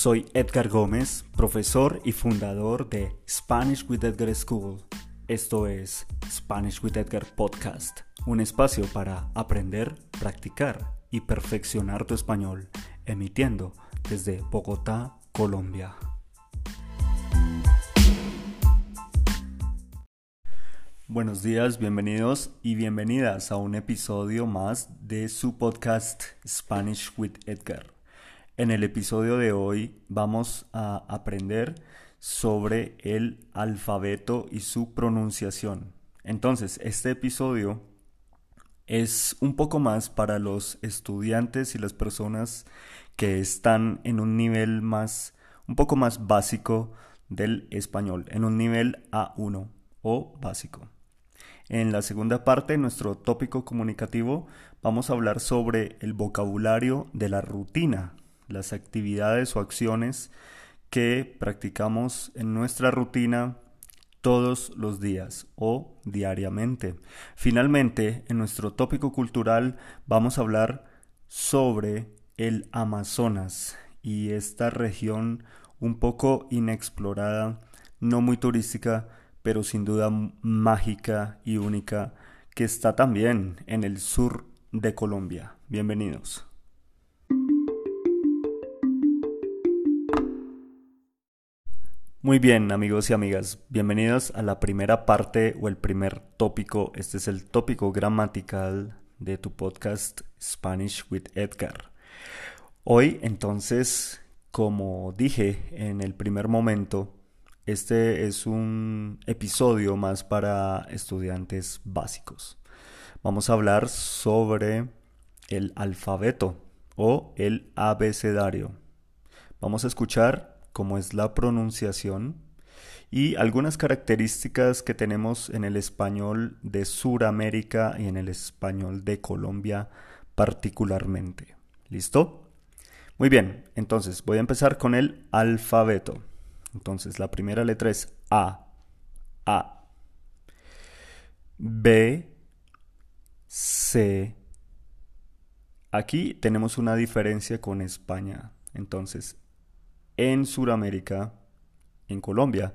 Soy Edgar Gómez, profesor y fundador de Spanish with Edgar School. Esto es Spanish with Edgar Podcast, un espacio para aprender, practicar y perfeccionar tu español, emitiendo desde Bogotá, Colombia. Buenos días, bienvenidos y bienvenidas a un episodio más de su podcast Spanish with Edgar. En el episodio de hoy vamos a aprender sobre el alfabeto y su pronunciación. Entonces, este episodio es un poco más para los estudiantes y las personas que están en un nivel más, un poco más básico del español, en un nivel A1 o básico. En la segunda parte, nuestro tópico comunicativo, vamos a hablar sobre el vocabulario de la rutina las actividades o acciones que practicamos en nuestra rutina todos los días o diariamente. Finalmente, en nuestro tópico cultural vamos a hablar sobre el Amazonas y esta región un poco inexplorada, no muy turística, pero sin duda mágica y única que está también en el sur de Colombia. Bienvenidos. Muy bien, amigos y amigas, bienvenidos a la primera parte o el primer tópico. Este es el tópico gramatical de tu podcast Spanish with Edgar. Hoy, entonces, como dije en el primer momento, este es un episodio más para estudiantes básicos. Vamos a hablar sobre el alfabeto o el abecedario. Vamos a escuchar como es la pronunciación y algunas características que tenemos en el español de Suramérica y en el español de Colombia particularmente. ¿Listo? Muy bien, entonces voy a empezar con el alfabeto. Entonces la primera letra es A. A. B. C. Aquí tenemos una diferencia con España. Entonces, en Sudamérica, en Colombia,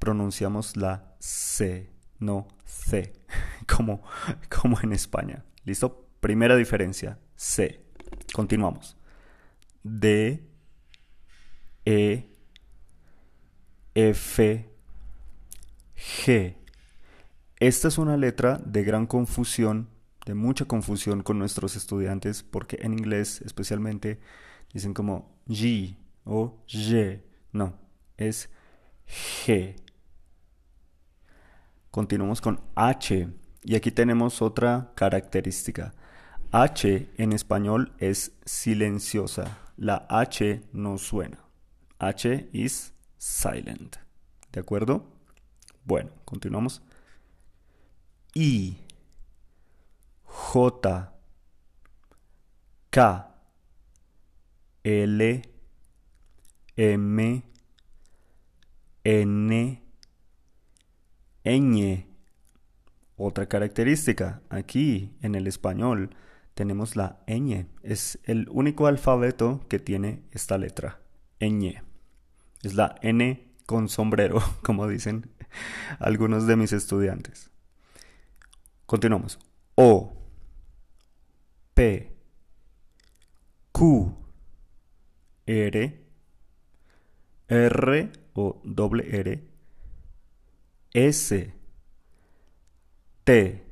pronunciamos la C, no C, como, como en España. ¿Listo? Primera diferencia, C. Continuamos. D, E, F, G. Esta es una letra de gran confusión, de mucha confusión con nuestros estudiantes, porque en inglés especialmente dicen como G, o G. No, es G. Continuamos con H. Y aquí tenemos otra característica. H en español es silenciosa. La H no suena. H is silent. ¿De acuerdo? Bueno, continuamos. I. J. K. L. M, N, ñ. Otra característica, aquí en el español tenemos la ñ. Es el único alfabeto que tiene esta letra, ñ. Es la N con sombrero, como dicen algunos de mis estudiantes. Continuamos. O, P, Q, R, R o doble R, S, T,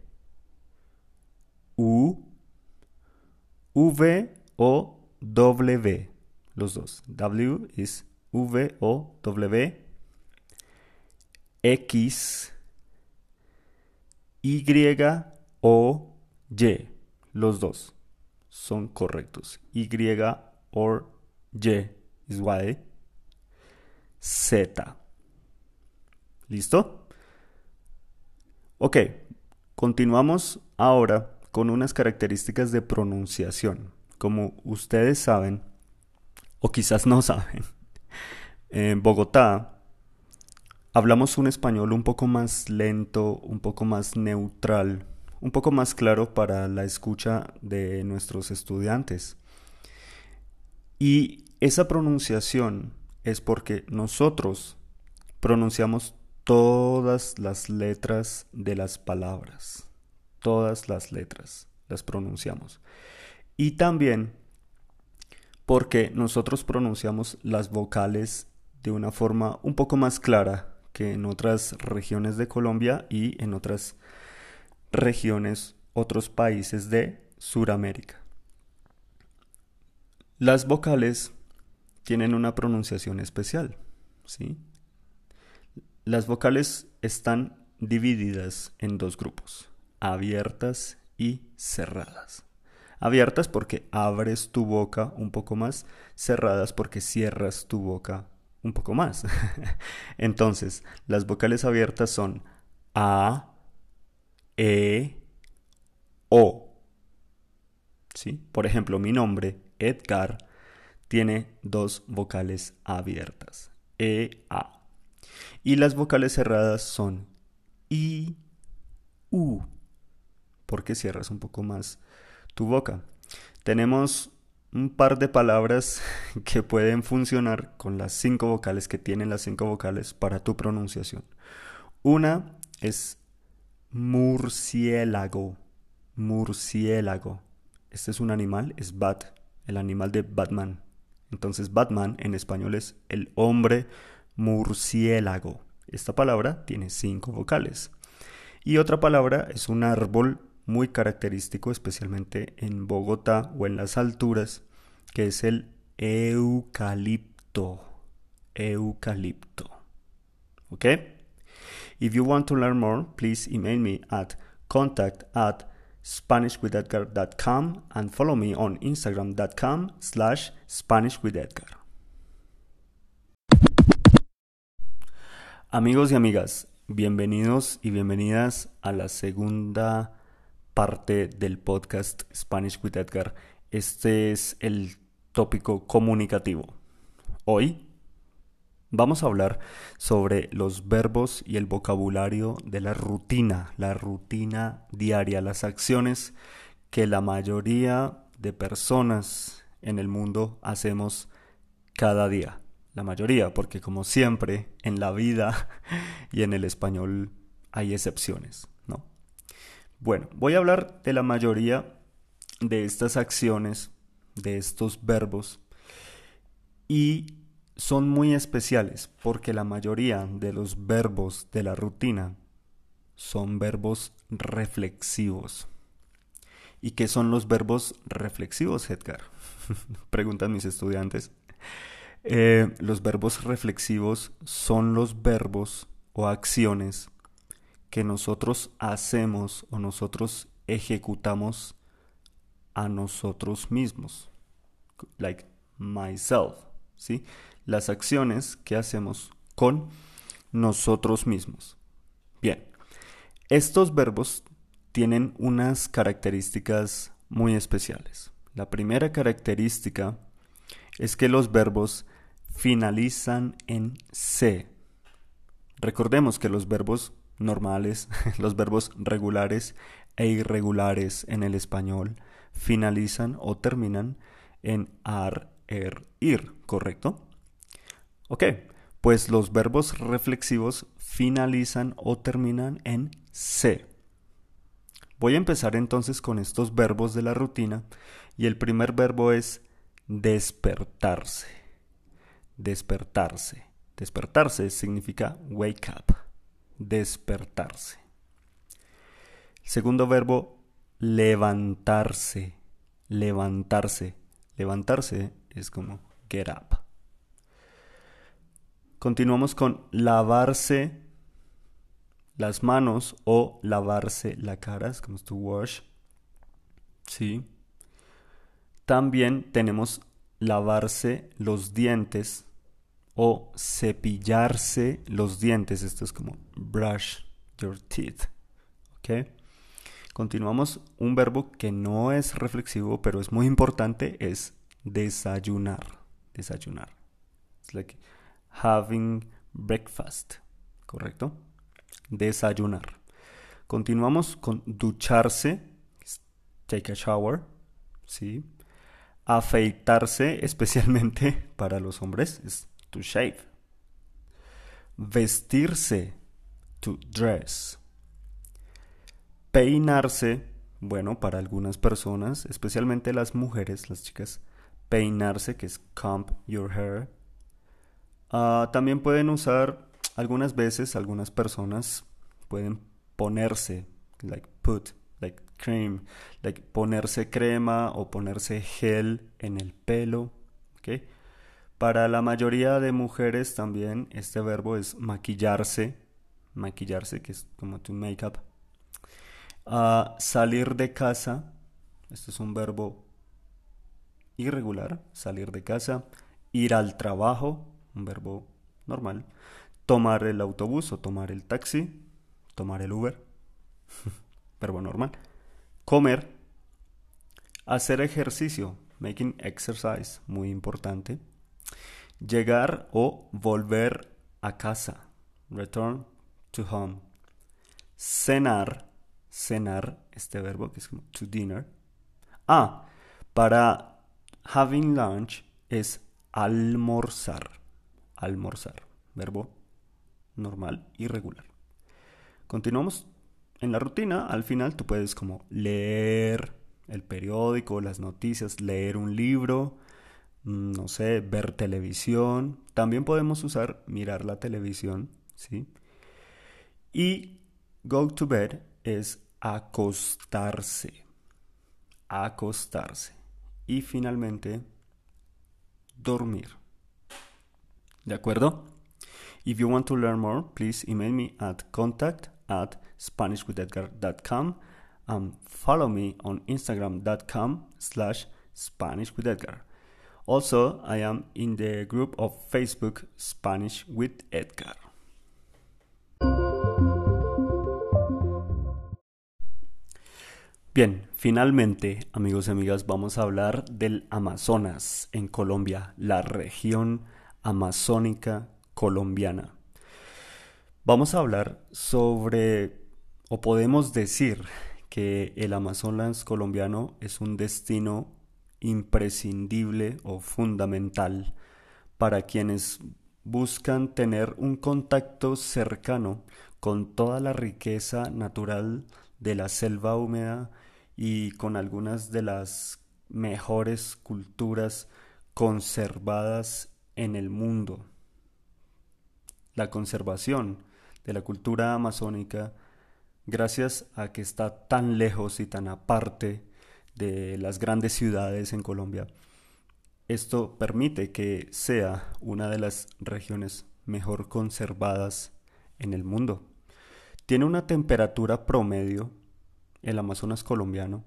U, V o W. Los dos. W es V o W. X, Y o Y. Los dos son correctos. Y o Y es Y. Z. ¿Listo? Ok, continuamos ahora con unas características de pronunciación. Como ustedes saben, o quizás no saben, en Bogotá hablamos un español un poco más lento, un poco más neutral, un poco más claro para la escucha de nuestros estudiantes. Y esa pronunciación es porque nosotros pronunciamos todas las letras de las palabras. Todas las letras las pronunciamos. Y también porque nosotros pronunciamos las vocales de una forma un poco más clara que en otras regiones de Colombia y en otras regiones, otros países de Sudamérica. Las vocales tienen una pronunciación especial, ¿sí? Las vocales están divididas en dos grupos, abiertas y cerradas. Abiertas porque abres tu boca un poco más, cerradas porque cierras tu boca un poco más. Entonces, las vocales abiertas son A, E, O. ¿Sí? Por ejemplo, mi nombre, Edgar, tiene dos vocales abiertas, E, A. Y las vocales cerradas son I, U, porque cierras un poco más tu boca. Tenemos un par de palabras que pueden funcionar con las cinco vocales que tienen las cinco vocales para tu pronunciación. Una es murciélago. Murciélago. Este es un animal, es Bat, el animal de Batman. Entonces Batman en español es el hombre murciélago. Esta palabra tiene cinco vocales. Y otra palabra es un árbol muy característico, especialmente en Bogotá o en las alturas, que es el eucalipto. Eucalipto. ¿Ok? If you want to learn more, please email me at contact at SpanishWithEdgar.com and follow me on Instagram.com slash SpanishWithEdgar. Amigos y amigas, bienvenidos y bienvenidas a la segunda parte del podcast Spanish with Edgar. Este es el tópico comunicativo. Hoy vamos a hablar sobre los verbos y el vocabulario de la rutina, la rutina diaria, las acciones que la mayoría de personas en el mundo hacemos cada día la mayoría, porque como siempre en la vida y en el español hay excepciones, ¿no? Bueno, voy a hablar de la mayoría de estas acciones, de estos verbos, y son muy especiales porque la mayoría de los verbos de la rutina son verbos reflexivos. ¿Y qué son los verbos reflexivos, Edgar? Preguntan mis estudiantes. Eh, los verbos reflexivos son los verbos o acciones que nosotros hacemos o nosotros ejecutamos a nosotros mismos. Like myself, ¿sí? Las acciones que hacemos con nosotros mismos. Bien, estos verbos tienen unas características muy especiales. La primera característica es que los verbos finalizan en C. Recordemos que los verbos normales, los verbos regulares e irregulares en el español finalizan o terminan en ar, er, ir, ¿correcto? Ok, pues los verbos reflexivos finalizan o terminan en C. Voy a empezar entonces con estos verbos de la rutina y el primer verbo es despertarse despertarse. Despertarse significa wake up, despertarse. segundo verbo, levantarse, levantarse. Levantarse es como get up. Continuamos con lavarse las manos o lavarse la cara, es como to wash. Sí. También tenemos lavarse los dientes o cepillarse los dientes. Esto es como brush your teeth. ¿Ok? Continuamos. Un verbo que no es reflexivo, pero es muy importante, es desayunar. Desayunar. Es like having breakfast. ¿Correcto? Desayunar. Continuamos con ducharse. Take a shower. ¿Sí? Afeitarse, especialmente para los hombres, es to shave. Vestirse, to dress. Peinarse, bueno, para algunas personas, especialmente las mujeres, las chicas, peinarse, que es comb your hair. Ah, también pueden usar, algunas veces, algunas personas pueden ponerse, like put, like cream, like ponerse crema o ponerse gel en el pelo. Para la mayoría de mujeres también este verbo es maquillarse, maquillarse, que es como to make up. Ah, salir de casa, este es un verbo irregular, salir de casa. Ir al trabajo, un verbo normal. Tomar el autobús o tomar el taxi, tomar el Uber, verbo normal Comer. Hacer ejercicio. Making exercise. Muy importante. Llegar o volver a casa. Return to home. Cenar. Cenar. Este verbo que es como to dinner. Ah, para having lunch es almorzar. Almorzar. Verbo normal y regular. Continuamos en la rutina, al final tú puedes como leer el periódico, las noticias, leer un libro, mm, no sé, ver televisión. También podemos usar mirar la televisión, ¿sí? Y go to bed es acostarse. Acostarse. Y finalmente, dormir. ¿De acuerdo? If you want to learn more, please email me at contact at SpanishWithEdgar.com and follow me on Instagram.com slash SpanishWithEdgar. Also, I am in the group of Facebook Spanish with Edgar. Bien, finalmente, amigos y amigas, vamos a hablar del Amazonas en Colombia, la región amazónica colombiana. Vamos a hablar sobre, o podemos decir, que el Amazonas colombiano es un destino imprescindible o fundamental para quienes buscan tener un contacto cercano con toda la riqueza natural de la selva húmeda y con algunas de las mejores culturas conservadas en el mundo. La conservación de la cultura amazónica gracias a que está tan lejos y tan aparte de las grandes ciudades en Colombia. Esto permite que sea una de las regiones mejor conservadas en el mundo. Tiene una temperatura promedio, el Amazonas colombiano,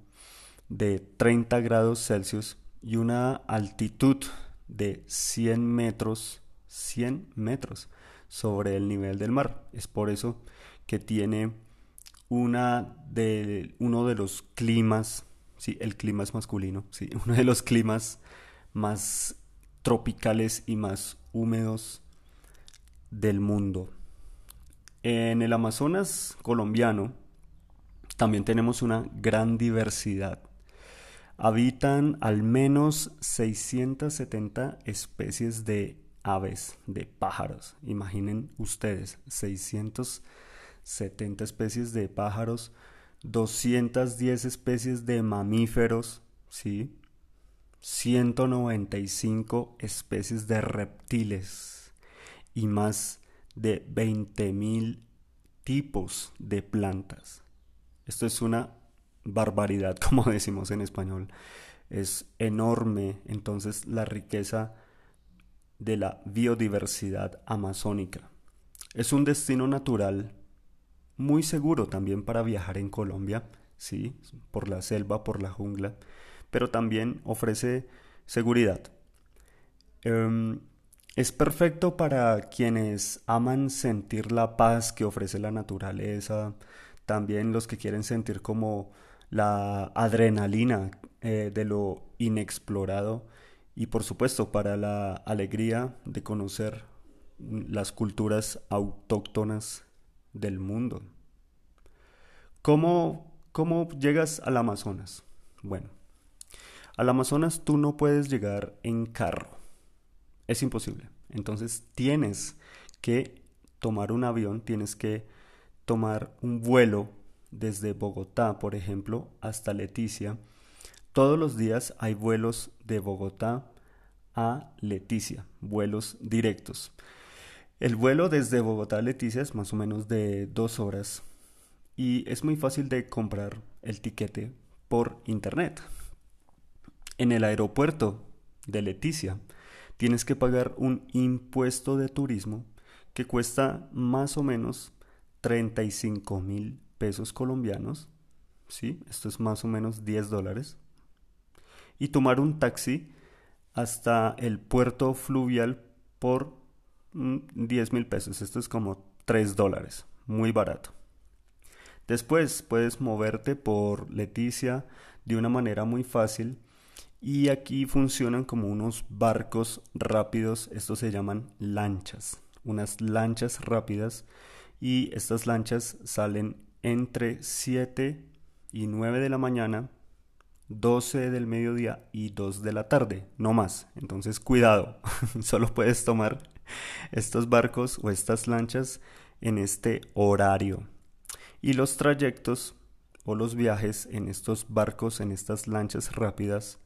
de 30 grados Celsius y una altitud de 100 metros, 100 metros sobre el nivel del mar. Es por eso que tiene una de, uno de los climas, sí, el clima es masculino, sí, uno de los climas más tropicales y más húmedos del mundo. En el Amazonas colombiano también tenemos una gran diversidad. Habitan al menos 670 especies de aves, de pájaros. Imaginen ustedes, 670 especies de pájaros, 210 especies de mamíferos, ¿sí? 195 especies de reptiles y más de 20.000 tipos de plantas. Esto es una barbaridad, como decimos en español. Es enorme, entonces la riqueza de la biodiversidad amazónica. Es un destino natural muy seguro también para viajar en Colombia, sí, por la selva, por la jungla, pero también ofrece seguridad. Em, es perfecto para quienes aman sentir la paz que ofrece la naturaleza, también los que quieren sentir como la adrenalina eh, de lo inexplorado y por supuesto para la alegría de conocer las culturas autóctonas del mundo. ¿Cómo, cómo llegas al Amazonas? Bueno, Al Amazonas tú no puedes llegar en carro. Es imposible. Entonces tienes que tomar un avión, tienes que tomar un vuelo desde Bogotá, por ejemplo, hasta Leticia. Todos los días hay vuelos de Bogotá a Leticia, vuelos directos. El vuelo desde Bogotá a Leticia es más o menos de dos horas y es muy fácil de comprar el tiquete por internet. En el aeropuerto de Leticia tienes que pagar un impuesto de turismo que cuesta más o menos 35 mil pesos colombianos. ¿sí? Esto es más o menos 10 dólares. Y tomar un taxi hasta el puerto fluvial por 10 mm, mil pesos. Esto es como 3 dólares. Muy barato. Después puedes moverte por Leticia de una manera muy fácil y aquí funcionan como unos barcos rápidos, estos se llaman lanchas, unas lanchas rápidas y estas lanchas salen entre 7 y 9 de la mañana, 12 del mediodía y 2 de la tarde, no más. Entonces cuidado, solo puedes tomar estos barcos o estas lanchas en este horario. Y los trayectos o los viajes en estos barcos, en estas lanchas rápidas,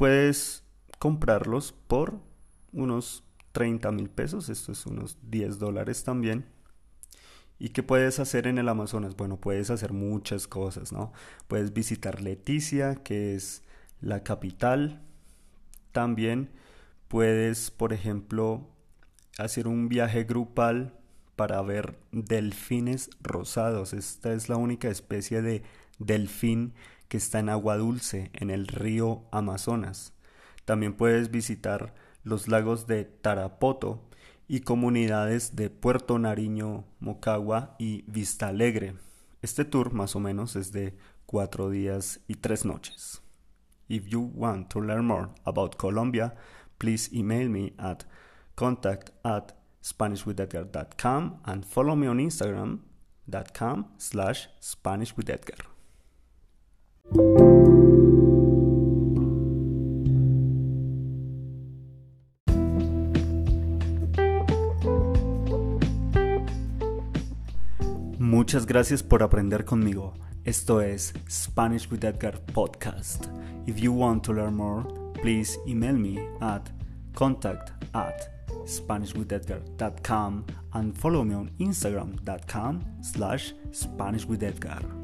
Puedes comprarlos por unos 30 mil pesos, esto es unos 10 dólares también. ¿Y qué puedes hacer en el Amazonas? Bueno, puedes hacer muchas cosas, ¿no? Puedes visitar Leticia, que es la capital. También puedes, por ejemplo, hacer un viaje grupal para ver delfines rosados. Esta es la única especie de delfín que está en agua dulce en el río Amazonas. También puedes visitar los lagos de Tarapoto y comunidades de Puerto Nariño, Mocagua y Vista Alegre. Este tour más o menos es de cuatro días y tres noches. If you want to learn more about Colombia, please email me at contact at SpanishWithEdgar.com and follow me on Instagram.com slash SpanishWithEdgar. Muchas gracias por aprender conmigo. Esto es Spanish with Edgar podcast. If you want to learn more, please email me at contact at SpanishWithEdgar.com and follow me on Instagram.com slash SpanishWithEdgar.